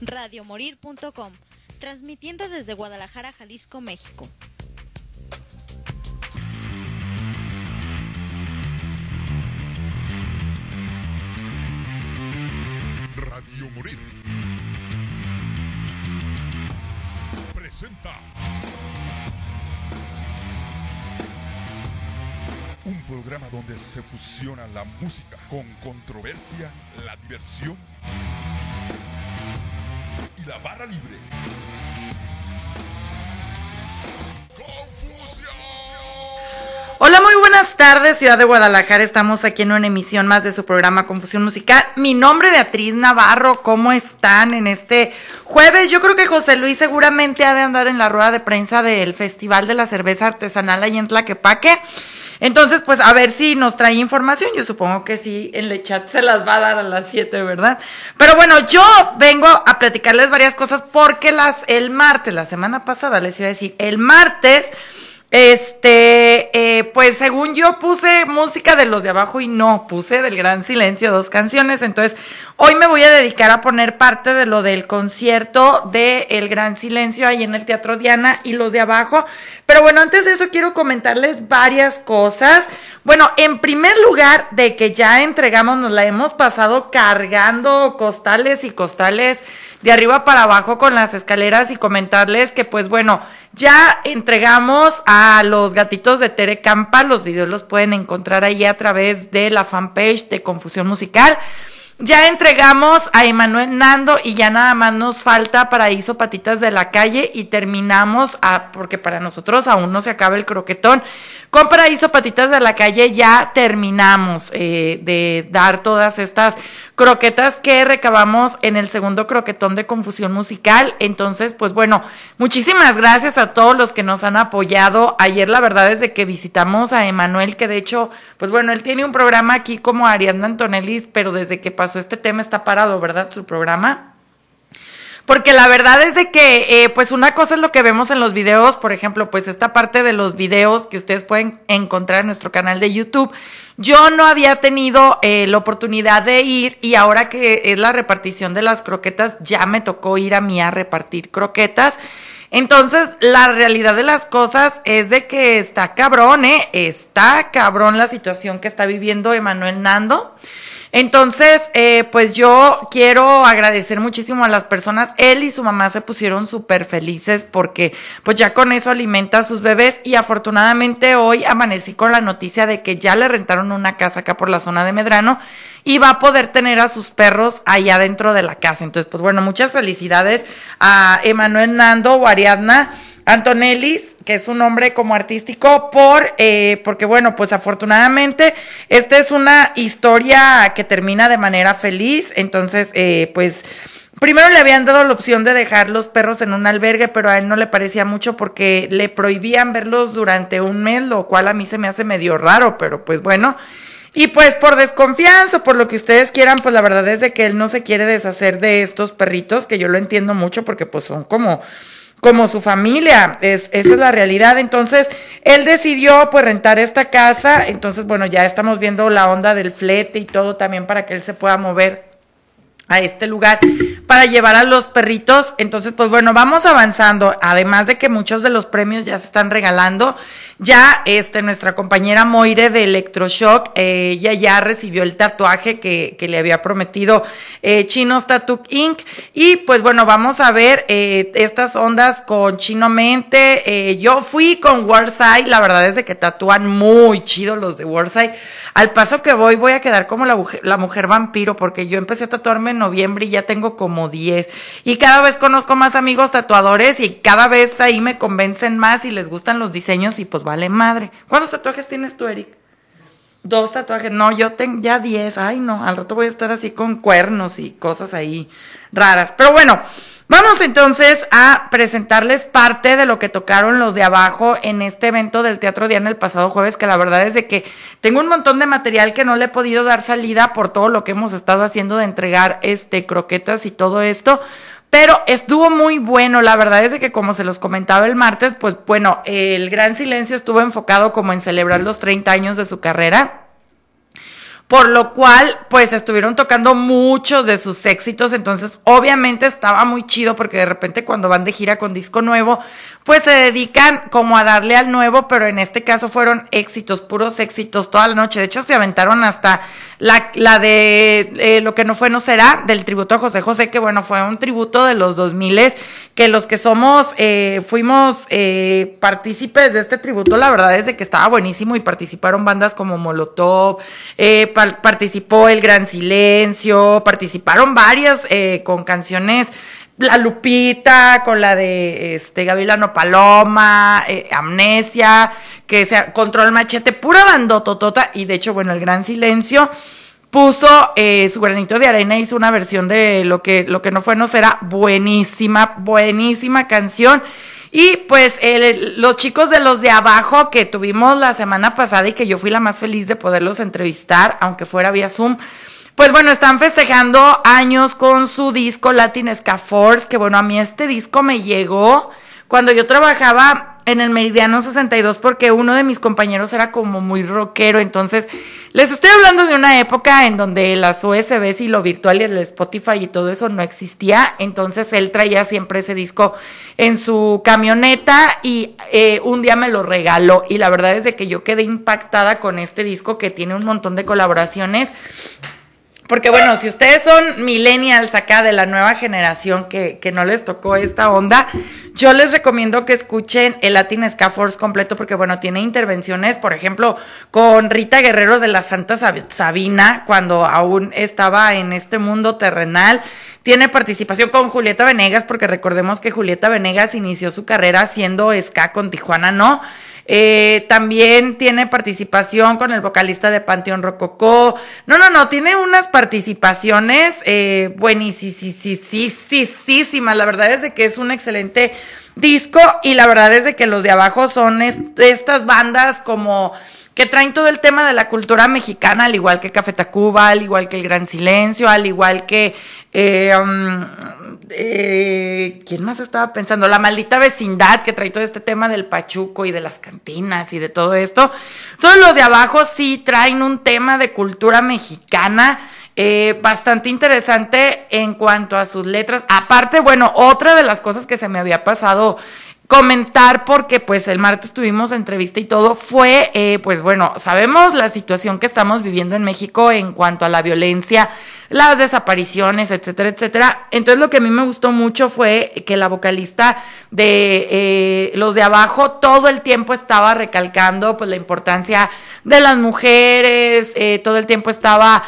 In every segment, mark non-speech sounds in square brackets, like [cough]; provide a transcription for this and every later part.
radiomorir.com, transmitiendo desde Guadalajara, Jalisco, México. Radio Morir. Presenta. Un programa donde se fusiona la música con controversia, la diversión y la barra libre. ¡Confusión! Hola, muy buenas tardes, Ciudad de Guadalajara. Estamos aquí en una emisión más de su programa Confusión Musical. Mi nombre es Beatriz Navarro. ¿Cómo están en este jueves? Yo creo que José Luis seguramente ha de andar en la rueda de prensa del Festival de la Cerveza Artesanal ahí en Tlaquepaque. Entonces, pues a ver si nos trae información. Yo supongo que sí, en el chat se las va a dar a las 7, ¿verdad? Pero bueno, yo vengo a platicarles varias cosas porque las, el martes, la semana pasada les iba a decir, el martes este, eh, pues según yo puse música de los de abajo y no, puse del Gran Silencio dos canciones. Entonces, hoy me voy a dedicar a poner parte de lo del concierto de El Gran Silencio ahí en el Teatro Diana y los de abajo. Pero bueno, antes de eso quiero comentarles varias cosas. Bueno, en primer lugar, de que ya entregamos, nos la hemos pasado cargando costales y costales de arriba para abajo con las escaleras y comentarles que pues bueno, ya entregamos a los gatitos de Tere Campa, los videos los pueden encontrar ahí a través de la fanpage de Confusión Musical. Ya entregamos a Emanuel Nando y ya nada más nos falta Paraíso Patitas de la Calle y terminamos, a, porque para nosotros aún no se acaba el croquetón. Con Paraíso Patitas de la Calle ya terminamos eh, de dar todas estas croquetas que recabamos en el segundo croquetón de confusión musical. Entonces, pues bueno, muchísimas gracias a todos los que nos han apoyado. Ayer la verdad es de que visitamos a Emanuel, que de hecho, pues bueno, él tiene un programa aquí como Ariadna Antonellis, pero desde que pasó este tema está parado, ¿verdad? Su programa. Porque la verdad es de que, eh, pues una cosa es lo que vemos en los videos, por ejemplo, pues esta parte de los videos que ustedes pueden encontrar en nuestro canal de YouTube. Yo no había tenido eh, la oportunidad de ir y ahora que es la repartición de las croquetas, ya me tocó ir a mí a repartir croquetas. Entonces, la realidad de las cosas es de que está cabrón, ¿eh? Está cabrón la situación que está viviendo Emanuel Nando. Entonces, eh, pues yo quiero agradecer muchísimo a las personas. Él y su mamá se pusieron súper felices porque pues ya con eso alimenta a sus bebés y afortunadamente hoy amanecí con la noticia de que ya le rentaron una casa acá por la zona de Medrano y va a poder tener a sus perros allá dentro de la casa. Entonces, pues bueno, muchas felicidades a Emanuel Nando o Ariadna. Antonellis, que es un nombre como artístico, por, eh, porque bueno, pues afortunadamente esta es una historia que termina de manera feliz, entonces, eh, pues, primero le habían dado la opción de dejar los perros en un albergue, pero a él no le parecía mucho porque le prohibían verlos durante un mes, lo cual a mí se me hace medio raro, pero pues bueno. Y pues por desconfianza, por lo que ustedes quieran, pues la verdad es de que él no se quiere deshacer de estos perritos, que yo lo entiendo mucho porque pues son como como su familia, es, esa es la realidad. Entonces, él decidió pues rentar esta casa, entonces bueno, ya estamos viendo la onda del flete y todo también para que él se pueda mover a este lugar para llevar a los perritos. Entonces, pues bueno, vamos avanzando. Además de que muchos de los premios ya se están regalando. Ya, este, nuestra compañera Moire de Electroshock, ella ya recibió el tatuaje que, que le había prometido eh, Chinos Tattoo Inc. Y pues bueno, vamos a ver eh, estas ondas con Chino Mente. Eh, yo fui con Warside, la verdad es de que tatúan muy chido los de Warside. Al paso que voy, voy a quedar como la, la mujer vampiro, porque yo empecé a tatuarme en noviembre y ya tengo como 10. Y cada vez conozco más amigos tatuadores y cada vez ahí me convencen más y les gustan los diseños y pues vale madre. ¿Cuántos tatuajes tienes tú, Eric? Dos tatuajes. No, yo tengo ya 10. Ay, no, al rato voy a estar así con cuernos y cosas ahí raras. Pero bueno, Vamos entonces a presentarles parte de lo que tocaron los de abajo en este evento del Teatro Diana el pasado jueves, que la verdad es de que tengo un montón de material que no le he podido dar salida por todo lo que hemos estado haciendo de entregar este croquetas y todo esto. Pero estuvo muy bueno, la verdad es de que como se los comentaba el martes, pues bueno, el gran silencio estuvo enfocado como en celebrar los 30 años de su carrera por lo cual pues estuvieron tocando muchos de sus éxitos, entonces obviamente estaba muy chido porque de repente cuando van de gira con disco nuevo, pues se dedican como a darle al nuevo, pero en este caso fueron éxitos, puros éxitos toda la noche, de hecho se aventaron hasta la, la de eh, Lo que no fue no será, del tributo a José José, que bueno, fue un tributo de los 2000 que los que somos, eh, fuimos eh, partícipes de este tributo, la verdad es de que estaba buenísimo y participaron bandas como Molotov, eh, participó El Gran Silencio, participaron varias eh, con canciones la Lupita, con la de este Gavilano Paloma, eh, Amnesia, que sea Control Machete, pura bandototota, y de hecho, bueno, el Gran Silencio puso eh, su granito de arena, hizo una versión de lo que, lo que no fue, no será, buenísima, buenísima canción. Y pues los chicos de los de abajo que tuvimos la semana pasada y que yo fui la más feliz de poderlos entrevistar, aunque fuera vía Zoom, pues bueno, están festejando años con su disco Latin Ska Force, que bueno, a mí este disco me llegó cuando yo trabajaba en el Meridiano 62 porque uno de mis compañeros era como muy rockero, entonces les estoy hablando de una época en donde las USBs y lo virtual y el Spotify y todo eso no existía, entonces él traía siempre ese disco en su camioneta y eh, un día me lo regaló. Y la verdad es de que yo quedé impactada con este disco que tiene un montón de colaboraciones porque bueno, si ustedes son millennials acá de la nueva generación que, que, no les tocó esta onda, yo les recomiendo que escuchen el Latin Ska Force completo porque bueno, tiene intervenciones, por ejemplo, con Rita Guerrero de la Santa Sabina, cuando aún estaba en este mundo terrenal. Tiene participación con Julieta Venegas, porque recordemos que Julieta Venegas inició su carrera haciendo ska con Tijuana, ¿no? Eh, también tiene participación con el vocalista de Panteón Rococó. No, no, no, tiene unas participaciones eh, buenísimas. La verdad es de que es un excelente disco y la verdad es de que los de abajo son estas bandas como que traen todo el tema de la cultura mexicana, al igual que Café Tacuba, al igual que El Gran Silencio, al igual que... Eh, um, eh, ¿Quién más estaba pensando? La maldita vecindad que trae todo este tema del pachuco y de las cantinas y de todo esto. Todos los de abajo sí traen un tema de cultura mexicana. Eh, bastante interesante en cuanto a sus letras. Aparte, bueno, otra de las cosas que se me había pasado comentar porque pues el martes tuvimos entrevista y todo. Fue eh, pues bueno sabemos la situación que estamos viviendo en México en cuanto a la violencia las desapariciones etcétera etcétera. Entonces lo que a mí me gustó mucho fue que la vocalista de eh, los de abajo todo el tiempo estaba recalcando pues la importancia de las mujeres eh, todo el tiempo estaba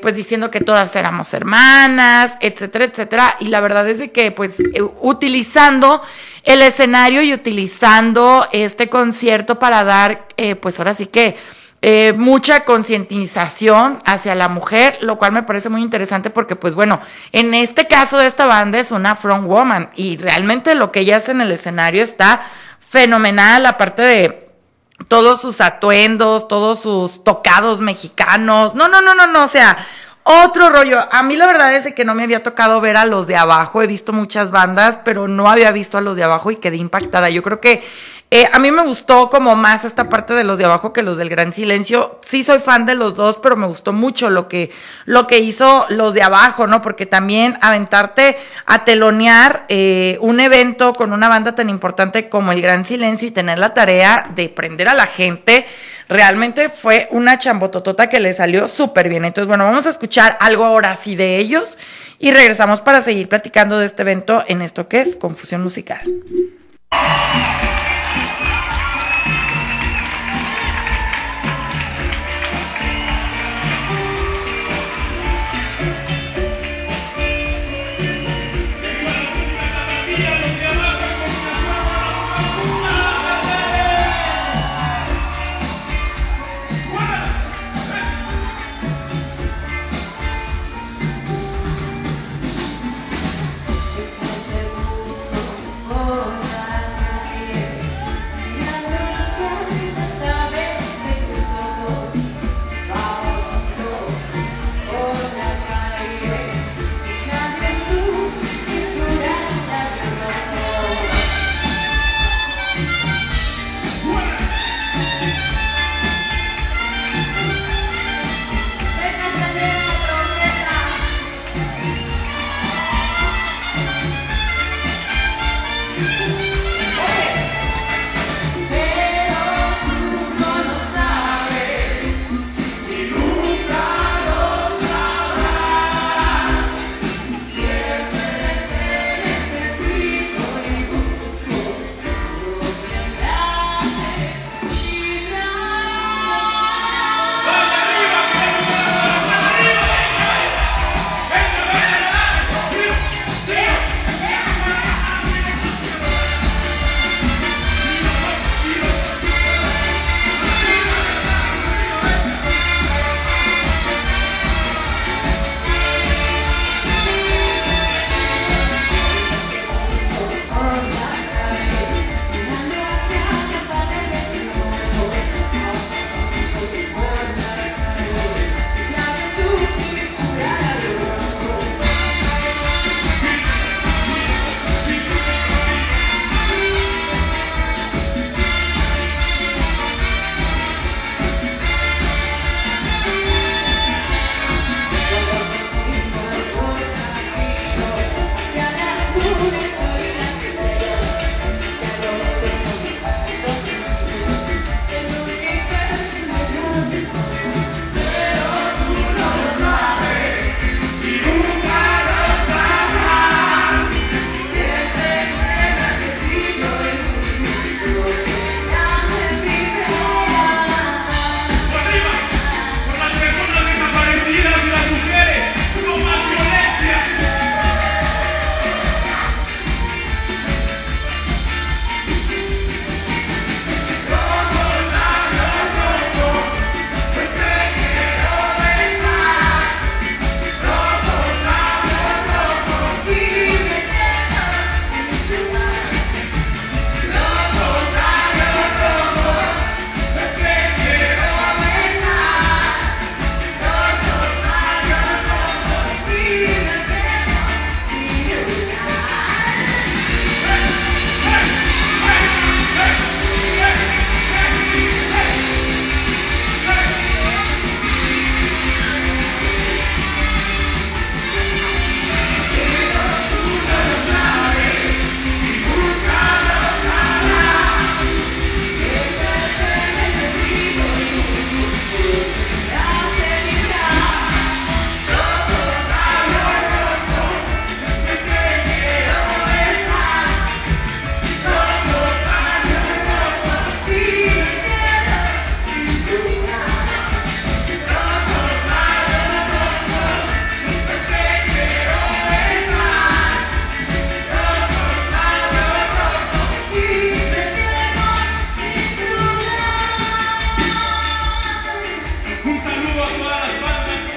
pues diciendo que todas éramos hermanas etcétera etcétera. Y la verdad es de que pues utilizando el escenario y utilizando este concierto para dar, eh, pues ahora sí que eh, mucha concientización hacia la mujer, lo cual me parece muy interesante porque, pues bueno, en este caso de esta banda es una front woman y realmente lo que ella hace en el escenario está fenomenal, aparte de todos sus atuendos, todos sus tocados mexicanos. No, no, no, no, no, o sea, otro rollo. A mí la verdad es que no me había tocado ver a los de abajo. He visto muchas bandas, pero no había visto a los de abajo y quedé impactada. Yo creo que eh, a mí me gustó como más esta parte de los de abajo que los del Gran Silencio. Sí soy fan de los dos, pero me gustó mucho lo que, lo que hizo los de abajo, ¿no? Porque también aventarte a telonear eh, un evento con una banda tan importante como el Gran Silencio y tener la tarea de prender a la gente, realmente fue una chambototota que le salió súper bien. Entonces, bueno, vamos a escuchar algo ahora sí de ellos y regresamos para seguir platicando de este evento en esto que es Confusión Musical.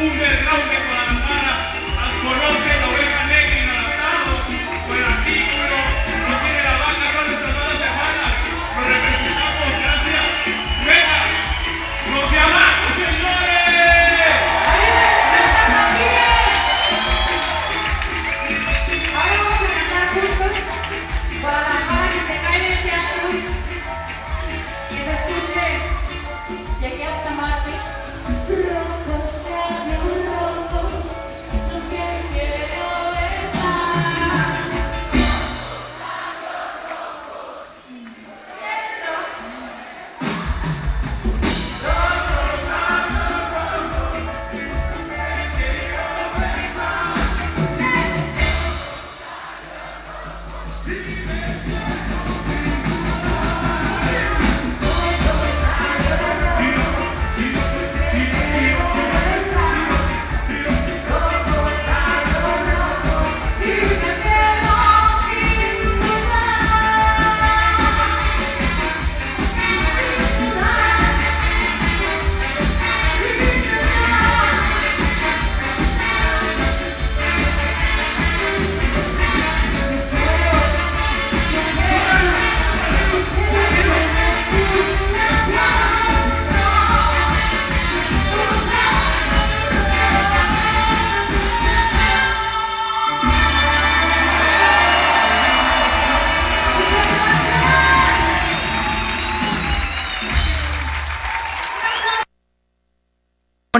un derrame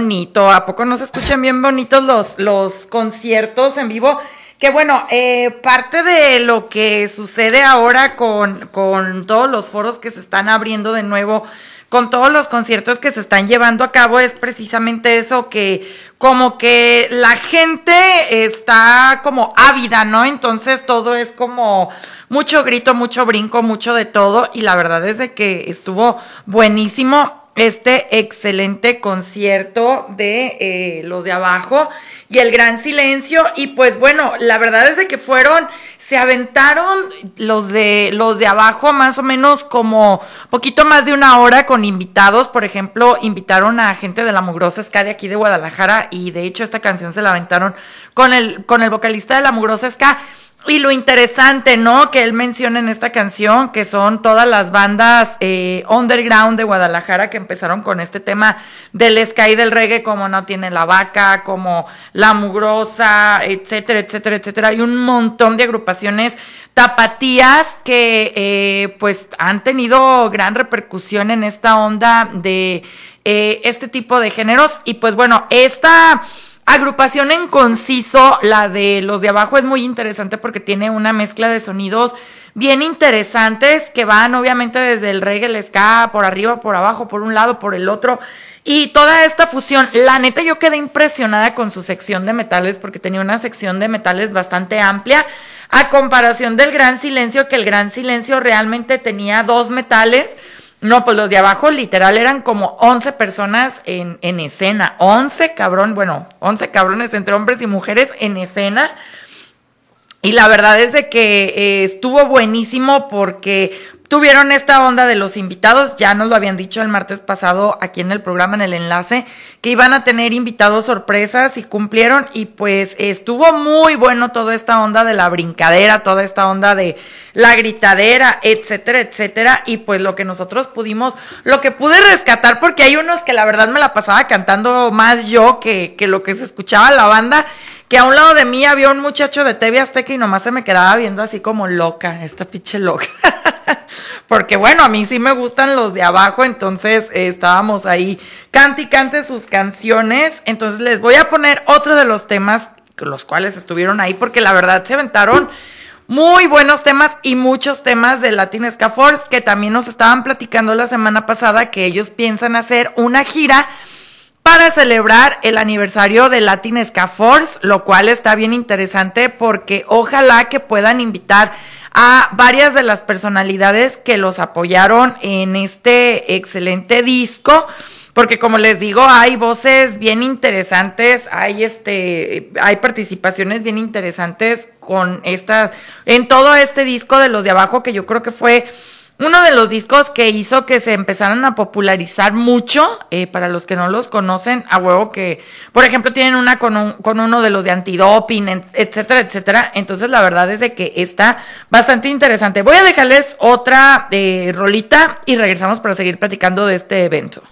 bonito. ¿A poco no se escuchan bien bonitos los, los conciertos en vivo? Que bueno, eh, parte de lo que sucede ahora con, con todos los foros que se están abriendo de nuevo con todos los conciertos que se están llevando a cabo es precisamente eso que como que la gente está como ávida, ¿no? Entonces todo es como mucho grito, mucho brinco, mucho de todo y la verdad es de que estuvo buenísimo este excelente concierto de eh, los de abajo y el gran silencio. Y pues bueno la verdad es de que fueron se aventaron los de los de abajo más o menos como poquito más de una hora con invitados. Por ejemplo invitaron a gente de la mugrosa ska de aquí de Guadalajara y de hecho esta canción se la aventaron con el con el vocalista de la mugrosa ska y lo interesante, ¿no? Que él menciona en esta canción, que son todas las bandas eh, underground de Guadalajara que empezaron con este tema del sky del reggae, como No Tiene la Vaca, como La Mugrosa, etcétera, etcétera, etcétera. Hay un montón de agrupaciones tapatías que eh, pues han tenido gran repercusión en esta onda de eh, este tipo de géneros. Y pues bueno, esta Agrupación en conciso, la de los de abajo es muy interesante porque tiene una mezcla de sonidos bien interesantes que van obviamente desde el reggae, el ska, por arriba, por abajo, por un lado, por el otro. Y toda esta fusión, la neta yo quedé impresionada con su sección de metales porque tenía una sección de metales bastante amplia a comparación del Gran Silencio, que el Gran Silencio realmente tenía dos metales no, pues los de abajo literal eran como 11 personas en, en escena. 11 cabrón, bueno, 11 cabrones entre hombres y mujeres en escena. Y la verdad es de que eh, estuvo buenísimo porque tuvieron esta onda de los invitados, ya nos lo habían dicho el martes pasado aquí en el programa, en el enlace, que iban a tener invitados sorpresas y cumplieron y pues estuvo muy bueno toda esta onda de la brincadera, toda esta onda de la gritadera, etcétera, etcétera, y pues lo que nosotros pudimos, lo que pude rescatar, porque hay unos que la verdad me la pasaba cantando más yo que, que lo que se escuchaba la banda, que a un lado de mí había un muchacho de TV Azteca y nomás se me quedaba viendo así como loca, esta pinche loca. [laughs] [laughs] Porque bueno, a mí sí me gustan los de abajo, entonces eh, estábamos ahí cante y cante sus canciones. Entonces les voy a poner otro de los temas, los cuales estuvieron ahí, porque la verdad se aventaron muy buenos temas y muchos temas de Latin Ska Force que también nos estaban platicando la semana pasada que ellos piensan hacer una gira para celebrar el aniversario de Latin Ska Force, lo cual está bien interesante porque ojalá que puedan invitar a varias de las personalidades que los apoyaron en este excelente disco. Porque como les digo, hay voces bien interesantes, hay este, hay participaciones bien interesantes con estas, en todo este disco de los de abajo que yo creo que fue uno de los discos que hizo que se empezaran a popularizar mucho, eh, para los que no los conocen, a huevo que, por ejemplo, tienen una con, con uno de los de antidoping, etcétera, etcétera. Entonces, la verdad es de que está bastante interesante. Voy a dejarles otra eh, rolita y regresamos para seguir platicando de este evento.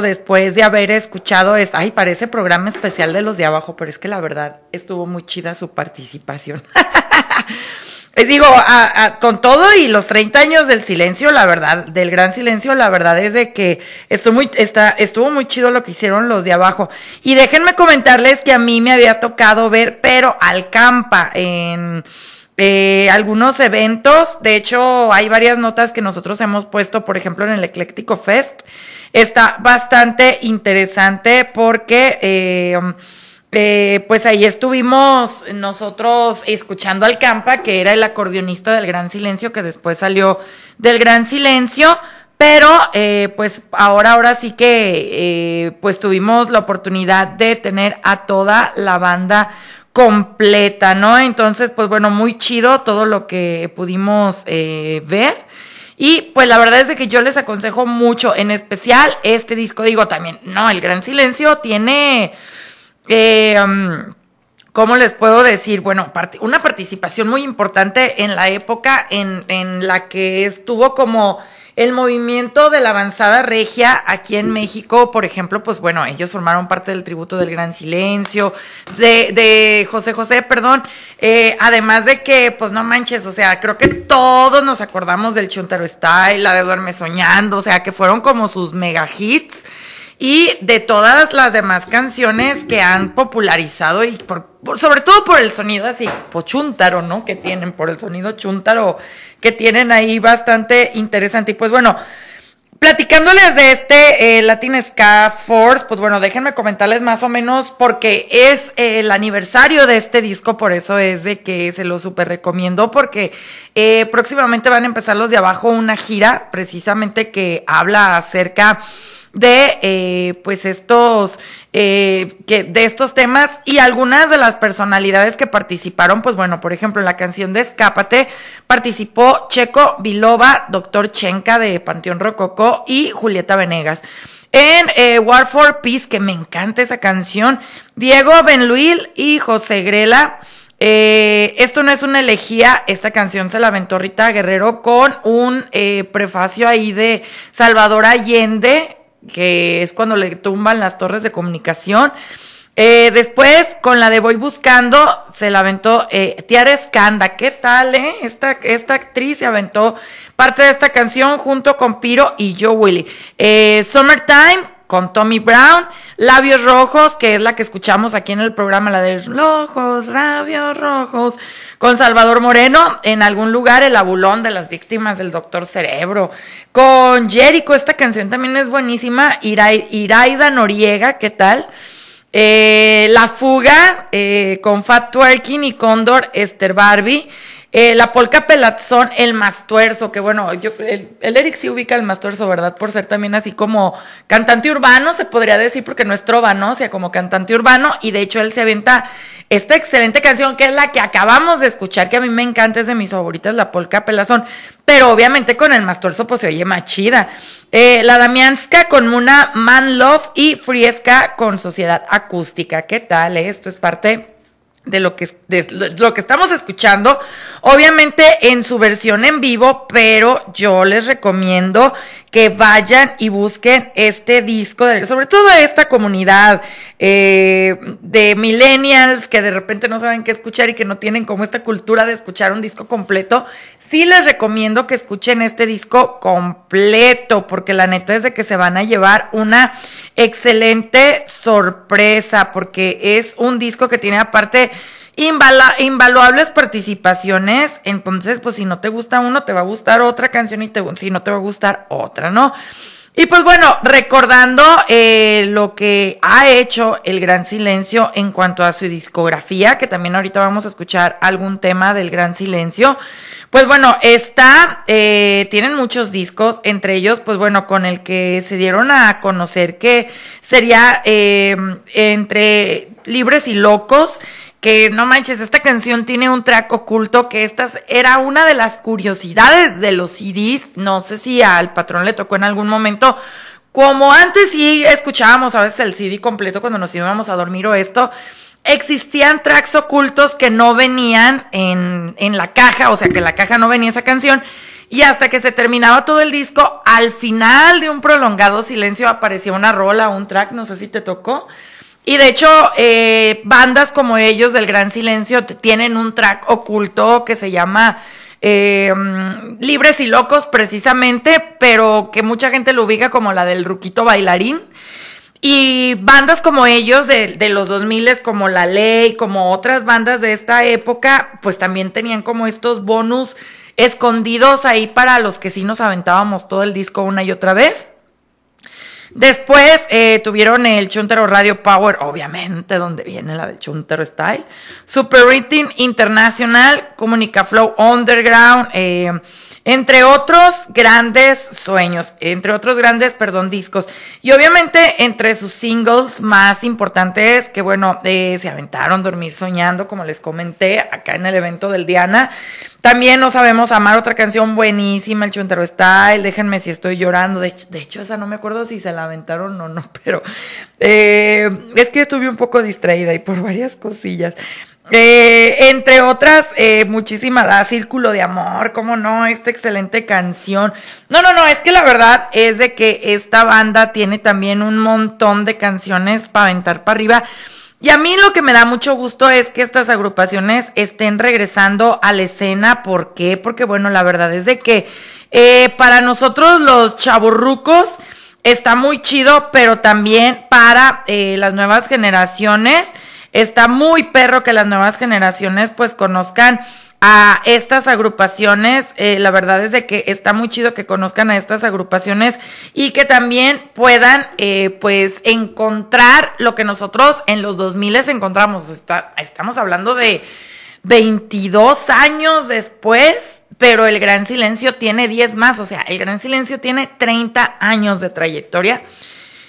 Después de haber escuchado esto. Ay, parece programa especial de los de abajo, pero es que la verdad estuvo muy chida su participación. [laughs] Digo, con todo y los 30 años del silencio, la verdad, del gran silencio, la verdad es de que estuvo muy, está, estuvo muy chido lo que hicieron los de abajo. Y déjenme comentarles que a mí me había tocado ver, pero al campa en eh, algunos eventos. De hecho, hay varias notas que nosotros hemos puesto, por ejemplo, en el Ecléctico Fest. Está bastante interesante porque... Eh, eh, pues ahí estuvimos nosotros escuchando al Campa, que era el acordeonista del Gran Silencio, que después salió del Gran Silencio, pero eh, pues ahora, ahora sí que eh, pues tuvimos la oportunidad de tener a toda la banda completa, ¿no? Entonces, pues bueno, muy chido todo lo que pudimos ver. Y pues la verdad es de que yo les aconsejo mucho, en especial este disco, digo también, no, el Gran Silencio tiene eh, um, ¿Cómo les puedo decir? Bueno, una participación muy importante en la época en, en la que estuvo como el movimiento de la avanzada regia aquí en México, por ejemplo, pues bueno, ellos formaron parte del tributo del Gran Silencio, de, de José José, perdón, eh, además de que, pues no manches, o sea, creo que todos nos acordamos del Chuntaro Style, la de Duerme Soñando, o sea, que fueron como sus mega hits y de todas las demás canciones que han popularizado y por, sobre todo por el sonido así, pochuntaro, ¿no? Que tienen, por el sonido chuntaro que tienen ahí bastante interesante. Y pues bueno, platicándoles de este eh, Latin Ska Force, pues bueno, déjenme comentarles más o menos porque es el aniversario de este disco, por eso es de que se lo super recomiendo, porque eh, próximamente van a empezar los de abajo una gira precisamente que habla acerca de eh, pues estos eh, que de estos temas y algunas de las personalidades que participaron pues bueno por ejemplo en la canción de Escápate participó Checo Vilova Doctor Chenka de Panteón Rococó y Julieta Venegas. En eh, War for Peace que me encanta esa canción Diego Benluil y José Grela esto no es una elegía, esta canción se la aventó Rita Guerrero con un prefacio ahí de Salvador Allende, que es cuando le tumban las torres de comunicación. Eh, después, con la de Voy Buscando, se la aventó eh, Tiara Escanda. ¿Qué tal, eh? Esta, esta actriz se aventó parte de esta canción junto con Piro y Joe Willy. Eh, Summertime, con Tommy Brown, Labios Rojos, que es la que escuchamos aquí en el programa, la de Rojos, Labios Rojos, con Salvador Moreno, en algún lugar el abulón de las víctimas del Doctor Cerebro, con Jericho, esta canción también es buenísima, Iraida Noriega, ¿qué tal? Eh, la fuga eh, con Fat Twerking y Condor Esther Barbie. Eh, la polca pelazón, el mastuerzo, que bueno, yo, el, Eric sí ubica el mastuerzo, ¿verdad? Por ser también así como cantante urbano, se podría decir, porque no es trova, ¿no? O sea, como cantante urbano, y de hecho él se avienta esta excelente canción, que es la que acabamos de escuchar, que a mí me encanta, es de mis favoritas, la polca pelazón, pero obviamente con el mastuerzo pues se oye más chida. Eh, la Damianska con una Man Love y Friesca con Sociedad Acústica. ¿Qué tal? Eh? Esto es parte de lo que, de lo que estamos escuchando, obviamente en su versión en vivo, pero yo les recomiendo que vayan y busquen este disco, sobre todo esta comunidad eh, de millennials que de repente no saben qué escuchar y que no tienen como esta cultura de escuchar un disco completo. Sí les recomiendo que escuchen este disco completo, porque la neta es de que se van a llevar una excelente sorpresa, porque es un disco que tiene aparte invaluables participaciones. Entonces, pues si no te gusta uno, te va a gustar otra canción y te, si no te va a gustar otra, ¿no? Y pues bueno, recordando eh, lo que ha hecho el Gran Silencio en cuanto a su discografía, que también ahorita vamos a escuchar algún tema del Gran Silencio. Pues bueno, está, eh, tienen muchos discos, entre ellos, pues bueno, con el que se dieron a conocer que sería eh, entre Libres y Locos que no manches, esta canción tiene un track oculto que esta era una de las curiosidades de los CDs, no sé si al patrón le tocó en algún momento, como antes sí escuchábamos a veces el CD completo cuando nos íbamos a dormir o esto, existían tracks ocultos que no venían en, en la caja, o sea que la caja no venía esa canción, Y hasta que se terminaba todo el disco, al final de un prolongado silencio aparecía una rola, un track, no sé si te tocó. Y de hecho, eh, bandas como ellos del Gran Silencio tienen un track oculto que se llama eh, Libres y Locos precisamente, pero que mucha gente lo ubica como la del Ruquito Bailarín. Y bandas como ellos de, los 2000 como La Ley, como otras bandas de esta época, pues también tenían como estos bonus escondidos ahí para los que sí nos aventábamos todo el disco una y otra vez. Después eh, tuvieron el Chuntero Radio Power, obviamente, donde viene la del Chuntero Style. Super Rating Internacional, Comunica Flow Underground, eh, entre otros grandes sueños, entre otros grandes, perdón, discos. Y obviamente entre sus singles más importantes, que bueno, eh, se aventaron Dormir Soñando, como les comenté acá en el evento del Diana. También no sabemos amar otra canción buenísima, el Chuntero Style, déjenme si estoy llorando. De hecho, de hecho esa no me acuerdo si se la aventaron o no, [laughs] pero eh, es que estuve un poco distraída y por varias cosillas. Eh, entre otras, eh, muchísimas, da Círculo de Amor, cómo no, esta excelente canción. No, no, no, es que la verdad es de que esta banda tiene también un montón de canciones para aventar para arriba. Y a mí lo que me da mucho gusto es que estas agrupaciones estén regresando a la escena. ¿Por qué? Porque bueno, la verdad es de que eh, para nosotros los chaburrucos está muy chido, pero también para eh, las nuevas generaciones está muy perro que las nuevas generaciones pues conozcan a estas agrupaciones. Eh, la verdad es de que está muy chido que conozcan a estas agrupaciones y que también puedan eh, pues encontrar lo que nosotros en los 2000 encontramos. Estamos hablando de 22 años después, pero el Gran Silencio tiene 10 más, o sea, el Gran Silencio tiene 30 años de trayectoria.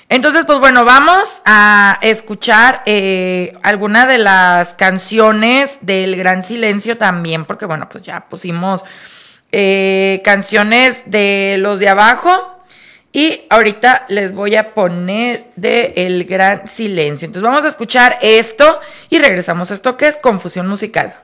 Entonces, pues bueno, vamos a escuchar eh, alguna de las canciones del Gran Silencio también, porque bueno, pues ya pusimos eh, canciones de los de abajo. Y ahorita les voy a poner de El Gran Silencio. Entonces vamos a escuchar esto y regresamos a esto que es confusión musical.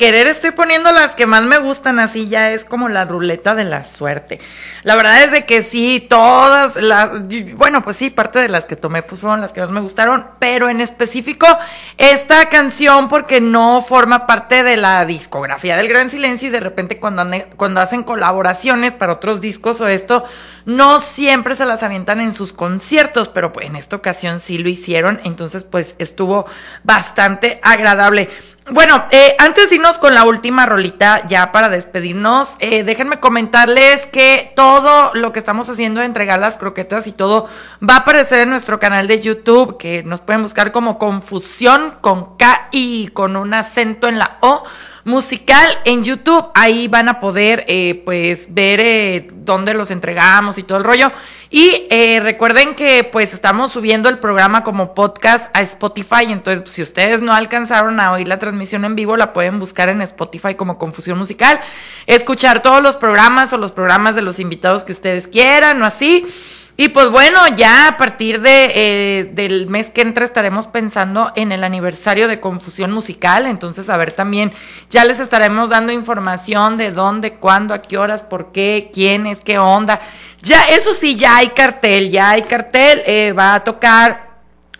Querer estoy poniendo las que más me gustan, así ya es como la ruleta de la suerte. La verdad es de que sí, todas las, bueno, pues sí, parte de las que tomé pues fueron las que más me gustaron, pero en específico esta canción porque no forma parte de la discografía del Gran Silencio y de repente cuando, cuando hacen colaboraciones para otros discos o esto, no siempre se las avientan en sus conciertos, pero pues en esta ocasión sí lo hicieron, entonces pues estuvo bastante agradable. Bueno, eh, antes de irnos con la última rolita, ya para despedirnos, eh, déjenme comentarles que todo lo que estamos haciendo de entregar las croquetas y todo va a aparecer en nuestro canal de YouTube, que nos pueden buscar como Confusión con K y con un acento en la O musical en YouTube. Ahí van a poder, eh, pues, ver eh, dónde los entregamos y todo el rollo. Y eh, recuerden que, pues, estamos subiendo el programa como podcast a Spotify. Entonces, si ustedes no alcanzaron a oír la transmisión en vivo, la pueden buscar en Spotify como Confusión Musical. Escuchar todos los programas o los programas de los invitados que ustedes quieran o así. Y pues bueno, ya a partir de, eh, del mes que entra estaremos pensando en el aniversario de Confusión Musical. Entonces, a ver también, ya les estaremos dando información de dónde, cuándo, a qué horas, por qué, quiénes, qué onda. Ya, eso sí, ya hay cartel, ya hay cartel. eh, va a tocar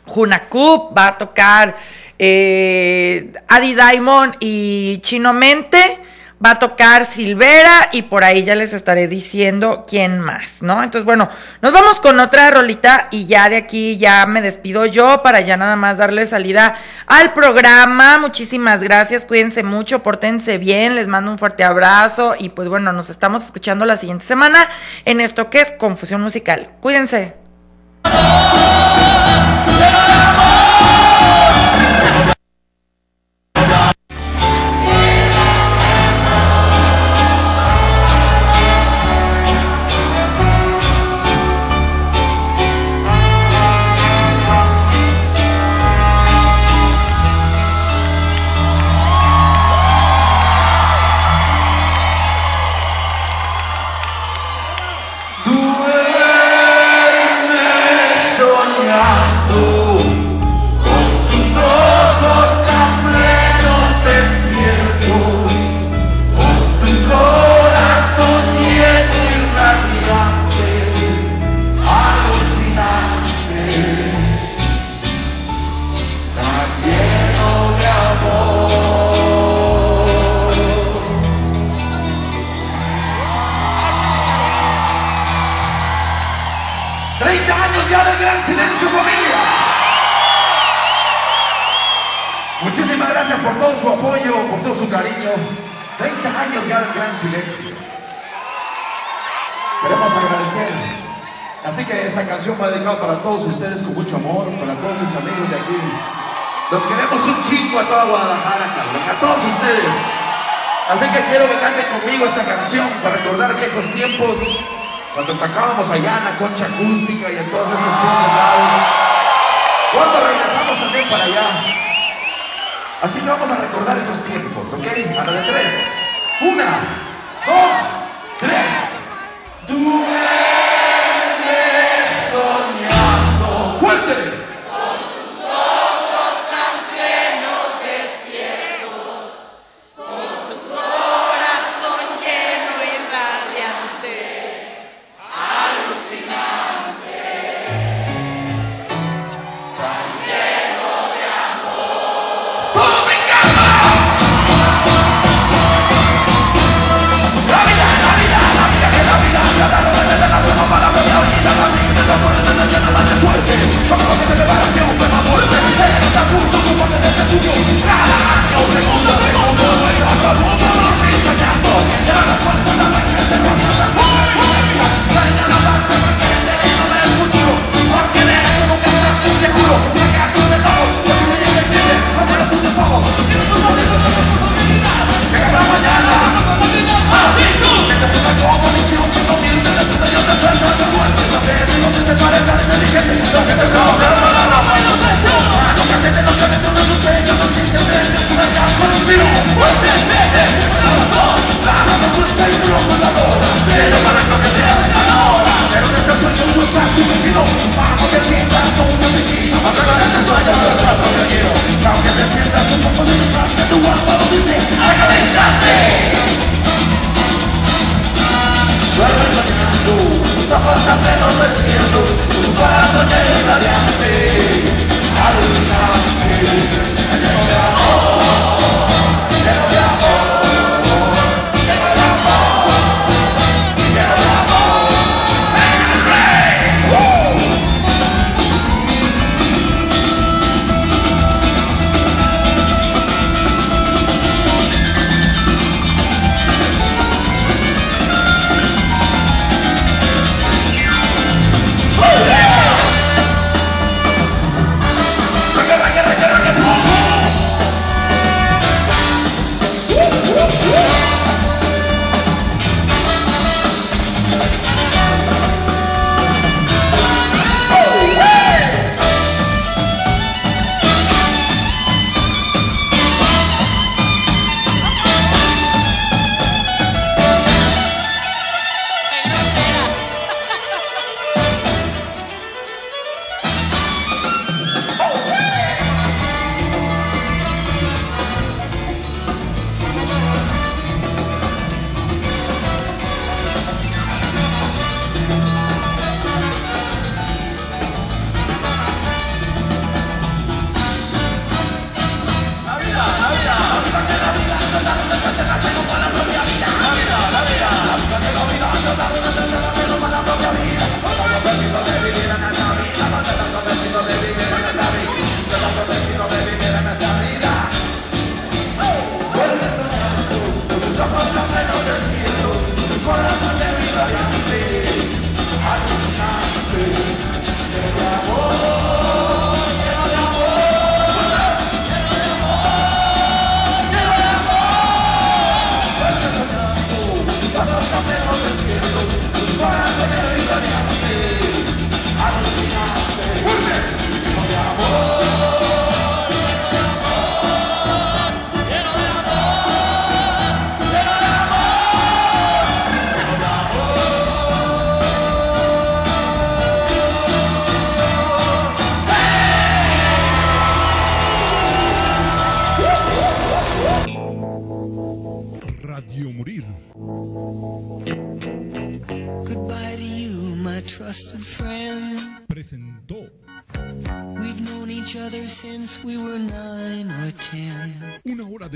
Junacup, va a tocar eh, Adi Diamond y Chino Mente, va a tocar Silvera y por ahí ya les estaré diciendo quién más, ¿no? Entonces, bueno, nos vamos con otra rolita y ya de aquí ya me despido yo para ya nada más darle salida al programa. Muchísimas gracias, cuídense mucho, pórtense bien, les mando un fuerte abrazo y pues bueno, nos estamos escuchando la siguiente semana en esto que es Confusión Musical. Cuídense. 30 años ya del gran silencio familia. Muchísimas gracias por todo su apoyo, por todo su cariño. 30 años ya del gran silencio. Queremos agradecer. Así que esta canción va dedicada para todos ustedes con mucho amor, para todos mis amigos de aquí. Los queremos un chingo a toda Guadalajara, cabrón, a todos ustedes. Así que quiero que canten conmigo esta canción para recordar viejos tiempos cuando tocábamos allá en la concha acústica y en todos esos pinches lados. ¿Cuándo regresamos también para allá? Así que vamos a recordar esos tiempos, ¿ok? A la de tres. Una, dos, tres. ¡Due!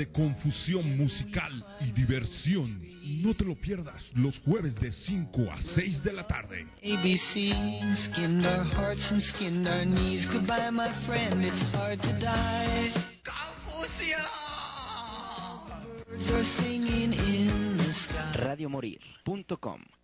de confusión musical y diversión. No te lo pierdas los jueves de 5 a 6 de la tarde. ABC, skinned our hearts and skinned our knees. Goodbye, my friend, it's hard to die. Confusión. Radio Morir.com